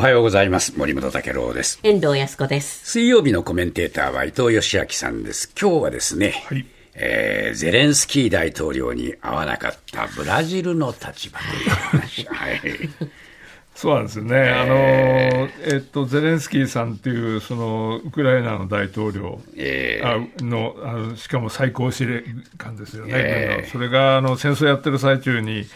おはようございます。森本武郎です。遠藤康子です。水曜日のコメンテーターは伊藤義明さんです。今日はですね、はいえーゼレンスキー大統領に会わなかったブラジルの立場という話。はい。そうなんですよね、あのえっと、ゼレンスキーさんっていうそのウクライナの大統領、えあのあのしかも最高司令官ですよね、ええそれがあの戦争やってる最中に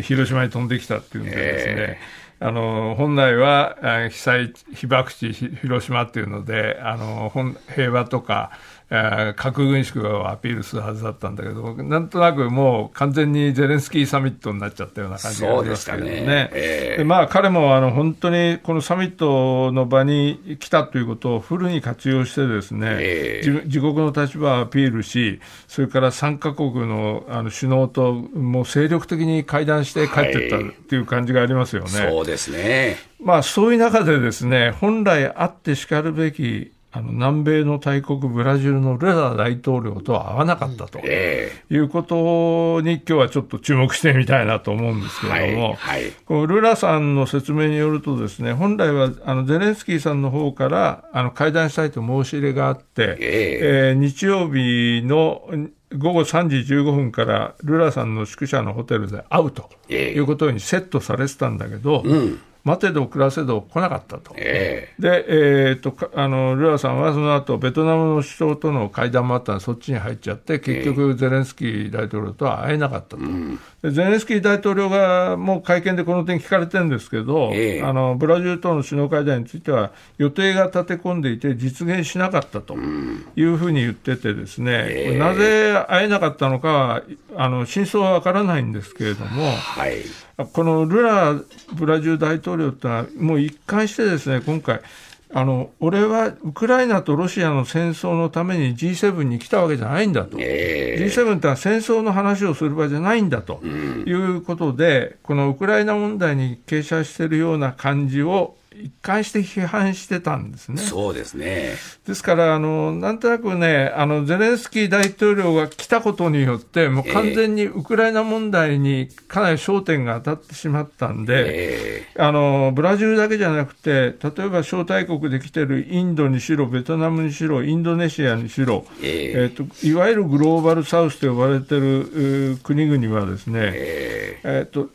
広島に飛んできたっていうんでですね、えあの本来は被災被爆地広島っていうのであの平和とか核軍縮をアピールするはずだったんだけどなんとなくもう完全にゼレンスキーサミットになっちゃったような感じがありますけどねね。ええでまあ、彼もあの本当にこのサミットの場に来たということをフルに活用してですね、ええ自自国の立場をアピールし、それから3カ国のあの首脳ともう精力的に会談して帰っていったはいっていう感じがありますよね。そうですね。まあ、そういう中でですね、本来あってしかるべきあの南米の大国ブラジルのルラ大統領とは会わなかったと。えいうことに今日はちょっと注目してみたいなと思うんですけ。れども、はい。このルラさんの説明によるとですね、本来はあのゼレンスキーさんの方からあの会談したいと申し入れがあって、ええー日曜日の午後3時15分からルラさんの宿舎のホテルで会うとええいうことにセットされてたんだけど、うん。待てど暮らせど来なかったと。えで、えー、とかあのルラさんはその後ベトナムの首相との会談もあったので、そっちに入っちゃって、結局、ゼレンスキー大統領とは会えなかったと、でゼレンスキー大統領がもう会見でこの点聞かれてるんですけど、ええあのブラジルとの首脳会談については、予定が立て込んでいて、実現しなかったというふうに言ってて、ですね、ええこれなぜ会えなかったのかは、あの真相は分からないんですけれども。ーはい。このルラブラジル大統領ってのは、もう一貫してですね、今回、あの俺はウクライナとロシアの戦争のために G7 に来たわけじゃないんだと、え G7 ってのは戦争の話をする場じゃないんだということで、このウクライナ問題に傾斜しているような感じを一貫して批判してたんですねー、。そうですね。ですからあの、なんとなくね、あのゼレンスキー大統領が来たことによって、もう完全にウクライナ問題にかなり焦点が当たってしまったんで、えあのブラジルだけじゃなくて、例えば招待国で来てるインドにしろ、ベトナムにしろ、インドネシアにしろ、ええーといわゆるグローバルサウスと呼ばれてる国々はですね、ええーと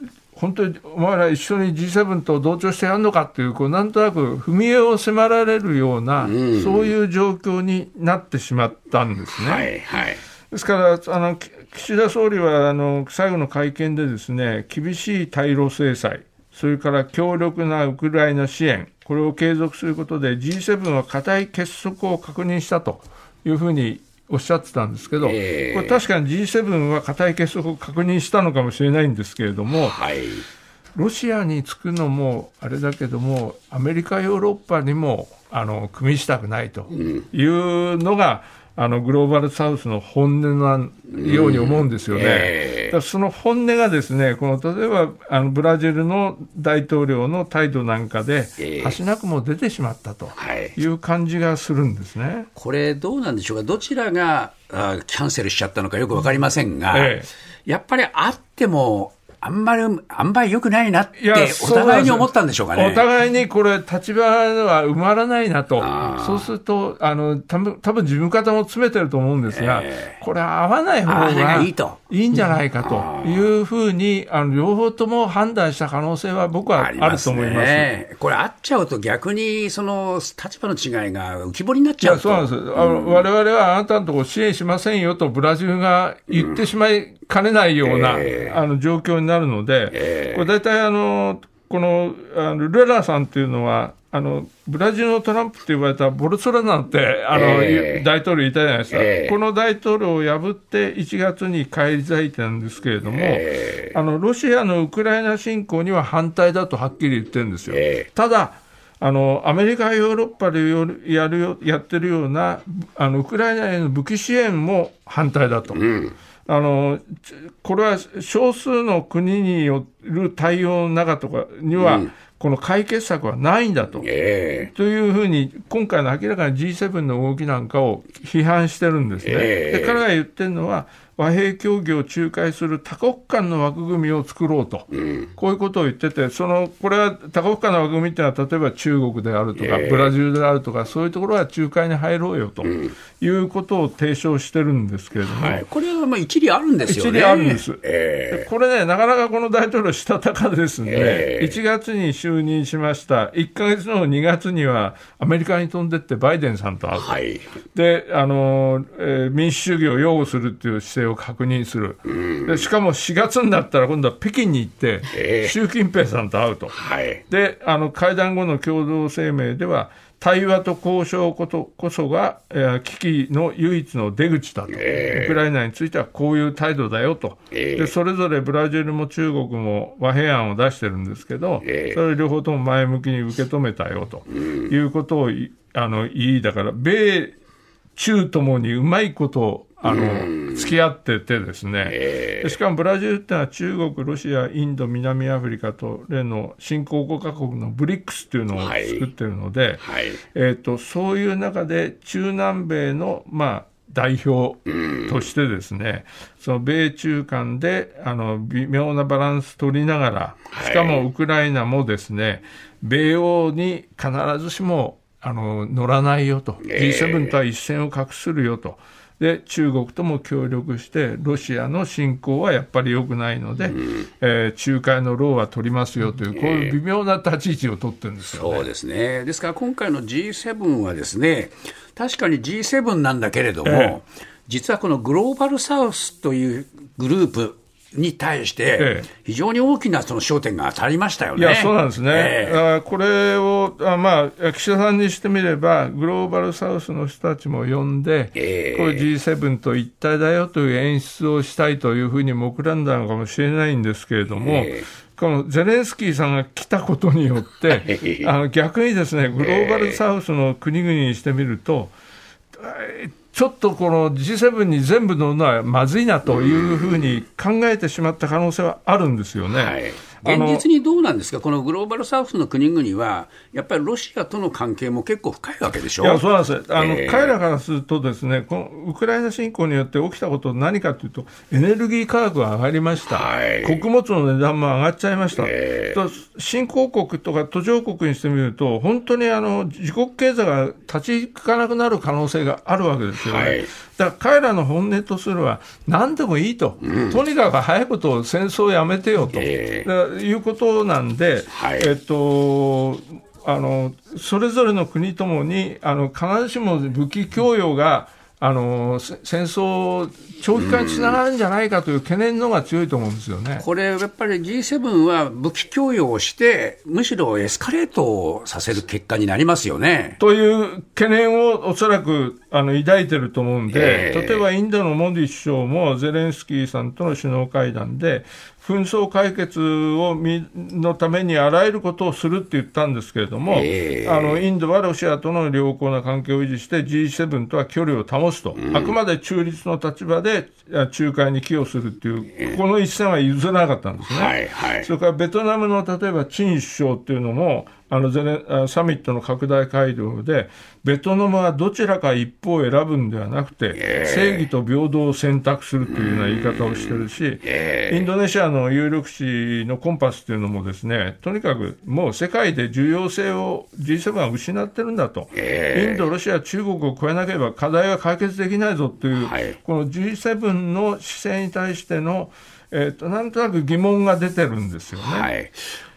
本当にお前ら一緒に G7 と同調してやるのかっていう、こうなんとなく踏み絵を迫られるような、んそういう状況になってしまったんですね。ー、はい。はい。ですからあの、き岸田総理はあの最後の会見でですね、厳しい対ロ制裁、それから強力なウクライナ支援、これを継続することで、G7 は固い結束を確認したというふうにおっしゃってたんですけど、ええこれ確かに G7 は固い結束を確認したのかもしれないんですけれども、はい。ロシアにつくのもあれだけども、アメリカ、ヨーロッパにもあの組みしたくないというのが、あのグローバルサウスの本音なように思うんですよね。ええだからその本音がですね、この例えばあのブラジルの大統領の態度なんかでええ、端なくも出てしまったとはい。いう感じがするんですね。これ、どうなんでしょうか、どちらがあキャンセルしちゃったのかよく分かりませんが、ええやっぱりあっても、あんまり、あんまり良くないなってお互いに思ったんでしょうかね。お互いにこれ、立場は埋まらないなとそうすると、あの多分多分自分方も詰めてると思うんですが、えこれ、合わない方ががいいといいんじゃないかというふうに、あの両方とも判断した可能性は僕はあると思います。ね。これ、あっちゃうと逆に、その、立場の違いが浮き彫りになっちゃうと。そうなんですあの、我々はあなたのところ支援しませんよとブラジルが言ってしまいかねないような、ええ。あの状況になるので、ええ。これ大体あの、このあのルラさんっていうのは、あのブラジルのトランプって言われたボルソラなんてあの、ええ。大統領いたじゃないですか、ええ。この大統領を破って1月に返り咲いたんですけれども、え。あのロシアのウクライナ侵攻には反対だとはっきり言ってるんですよ。ええ。ただあのアメリカ、ヨーロッパでやるよやってるようなあのウクライナへの武器支援も反対だと。うん。あのこれは少数の国による対応の中とかには、うんこの解決策はないんだと。ええというふうに、今回の明らかに G7 の動きなんかを批判してるんですね。ええで彼が言ってるのは、和平協議を仲介する多国間の枠組みを作ろうと、こういうことを言ってて、そのこれは多国間の枠組みっていうのは、例えば中国であるとか、ブラジルであるとか、そういうところは仲介に入ろうよということを提唱してるんですけれども、はい、これはまあ一理あるんですよね。一理あるんです、えー、これね、なかなかこの大統領、したたかですんで、え。ー、1月に就任しました、1か月の2月にはアメリカに飛んでって、バイデンさんと会う、はい、であの、えー、民主主義を擁護するっていう姿勢を確認する、でしかも4月になったら、今度は北京に行って、えー、習近平さんと会うと、はい、であの会談後の共同声明では、対話と交渉ことこそが、えー、危機の唯一の出口だと、えー、ウクライナについてはこういう態度だよと、えー、で、それぞれブラジルも中国も和平案を出してるんですけど、えー、それ両方とも前向きに受け止めたよと、いうことをあの言い、だから、米中ともにうまいことをあの、付き合っててですね、しかもブラジルってのは中国、ロシア、インド、南アフリカと例の新興5カ国のブリックスっていうのを作ってるので、はい、えーと、そういう中で中南米の、まあ、代表としてですね、その米中間であの微妙なバランス取りながら、しかもウクライナもですね、米欧に必ずしもあの乗らないよと、G7 とは一線を画するよと。で中国とも協力して、ロシアの侵攻はやっぱり良くないので、うん、えー、仲介の労は取りますよという、こういう微妙な立ち位置を取ってるんですよ、ね、そうですね。ですから今回の G7 はですね、確かに G7 なんだけれども、ええ、実はこのグローバルサウスというグループ、に対して、非常に大きなその焦点が当たりましたよね。いや、そうなんですね。えー、これを、あまあ、岸田さんにしてみれば、グローバルサウスの人たちも呼んで、えー、これ G7 と一体だよという演出をしたいというふうに目論んだのかもしれないんですけれども、えーこのゼレンスキーさんが来たことによって、あの逆にですね、グローバルサウスの国々にしてみると、えーちょっとこの G7 に全部乗るのはまずいなというふうに考えてしまった可能性はあるんですよね。はい現実にどうなんですか、このグローバルサウスの国々は、やっぱりロシアとの関係も結構深いわけでしょ？いやそうなんです。あの、えー、彼らからすると、ですねこのウクライナ侵攻によって起きたこと何かというと、エネルギー価格が上がりました、はい、穀物の値段も上がっちゃいました、えー、新興国とか途上国にしてみると、本当にあの自国経済が立ち行かなくなる可能性があるわけですよね。はい。だから彼らの本音とするは、何でもいいと、うん、とにかく早いこと戦争をやめてよと、えー、いうことなんで、はい、えっと、あのそれぞれの国ともにあの必ずしも武器供与が、あの戦争長期化につながるんじゃないかという懸念のが強いと思うんですよねこれ、やっぱり G7 は武器供与をして、むしろエスカレートをさせる結果になりますよね。という懸念をおそらくあの抱いてると思うんで、えー、例えばインドのモディ首相もゼレンスキーさんとの首脳会談で、紛争解決をみのためにあらゆることをするって言ったんですけれども、えー、あのインドはロシアとの良好な関係を維持して、G7 とは距離を保つと、うん、あくまで中立の立場で仲介に寄与するっていう、えー、この一線は譲らなかったんですね。はいはい、それからベトナムの例えば陳首相っていうのも、あのゼネサミットの拡大会合で、ベトナムはどちらか一方を選ぶんではなくて、正義と平等を選択するというような言い方をしてるし、インドネシアの有力紙のコンパスというのもですね、とにかくもう世界で重要性を G7 は失ってるんだと、インド、ロシア、中国を超えなければ課題は解決できないぞという、はい、この G7 の姿勢に対しての、えーと、なんとなく疑問が出てるんですよね。はい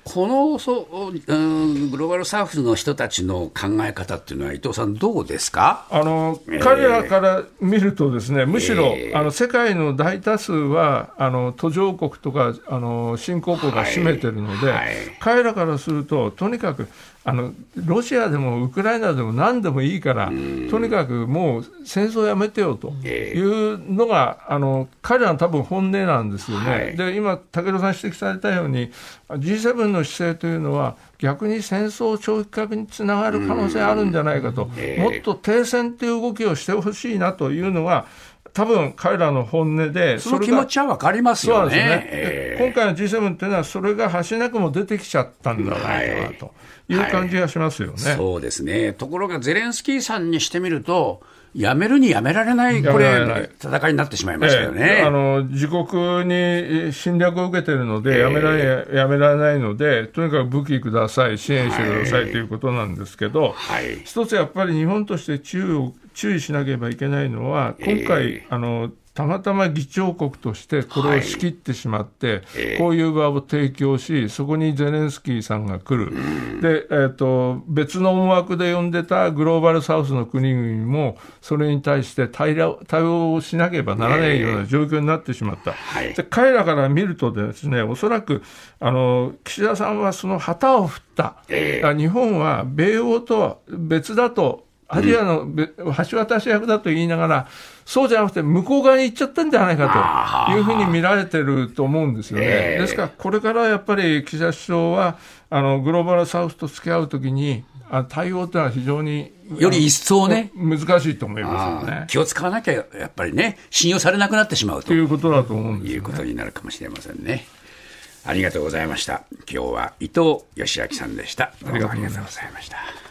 このそう、うん、グローバルサウスの人たちの考え方っていうのは、伊藤さん、どうですか？あの、えー、彼らから見ると、ですねむしろ、えー、あの世界の大多数はあの途上国とかあの新興国が占めてるので、はいはい、彼らからすると、とにかくあのロシアでもウクライナでも何でもいいから、とにかくもう戦争やめてよというのが、あの彼らの多分本音なんですよね。はい、で今、武田さん指摘されたように、G7 の姿勢というのは、逆に戦争長期化につながる可能性あるんじゃないかと、もっと停戦という動きをしてほしいなというのが、多分彼らの本音で、その気持ちは分かりますよね。そうですね、えー、今回の G7 っていうのは、それが橋なくも出てきちゃったんではないかなという感じがしますよね、はい。はい、そうですね。ところが、ゼレンスキーさんにしてみると、やめるにやめられない、これ、戦いになってしまいましたよね、えあの自国に侵略を受けてるので、やめられ、やめられないので、とにかく武器ください、支援してください、はい、ということなんですけど、はい、一つやっぱり日本として注意注意しなければいけないのは、今回、えー、あのたまたま議長国としてこれを仕切ってしまって、はい。こういう場を提供し、そこにゼレンスキーさんが来る、でえーと、別の思惑で呼んでたグローバルサウスの国々も、それに対して対対応しなければならないような状況になってしまった、えー、で彼らから見るとですね、おそらくあの岸田さんはその旗を振った、えー、日本は米欧とは別だとアジアの橋渡し役だと言いながら、そうじゃなくて向こう側に行っちゃったんじゃないかというふうに見られてると思うんですよね。ですから、これからやっぱり岸田首相は、あの、グローバルサウスと付き合うときに、あ対応というのは非常により一層ね、難しいと思いますよね。気を使わなきゃ、やっぱりね、信用されなくなってしまうということだと思うんです、ね、いうことになるかもしれませんね。ありがとうございました。今日は伊藤義明さんでした。ありがとうございました。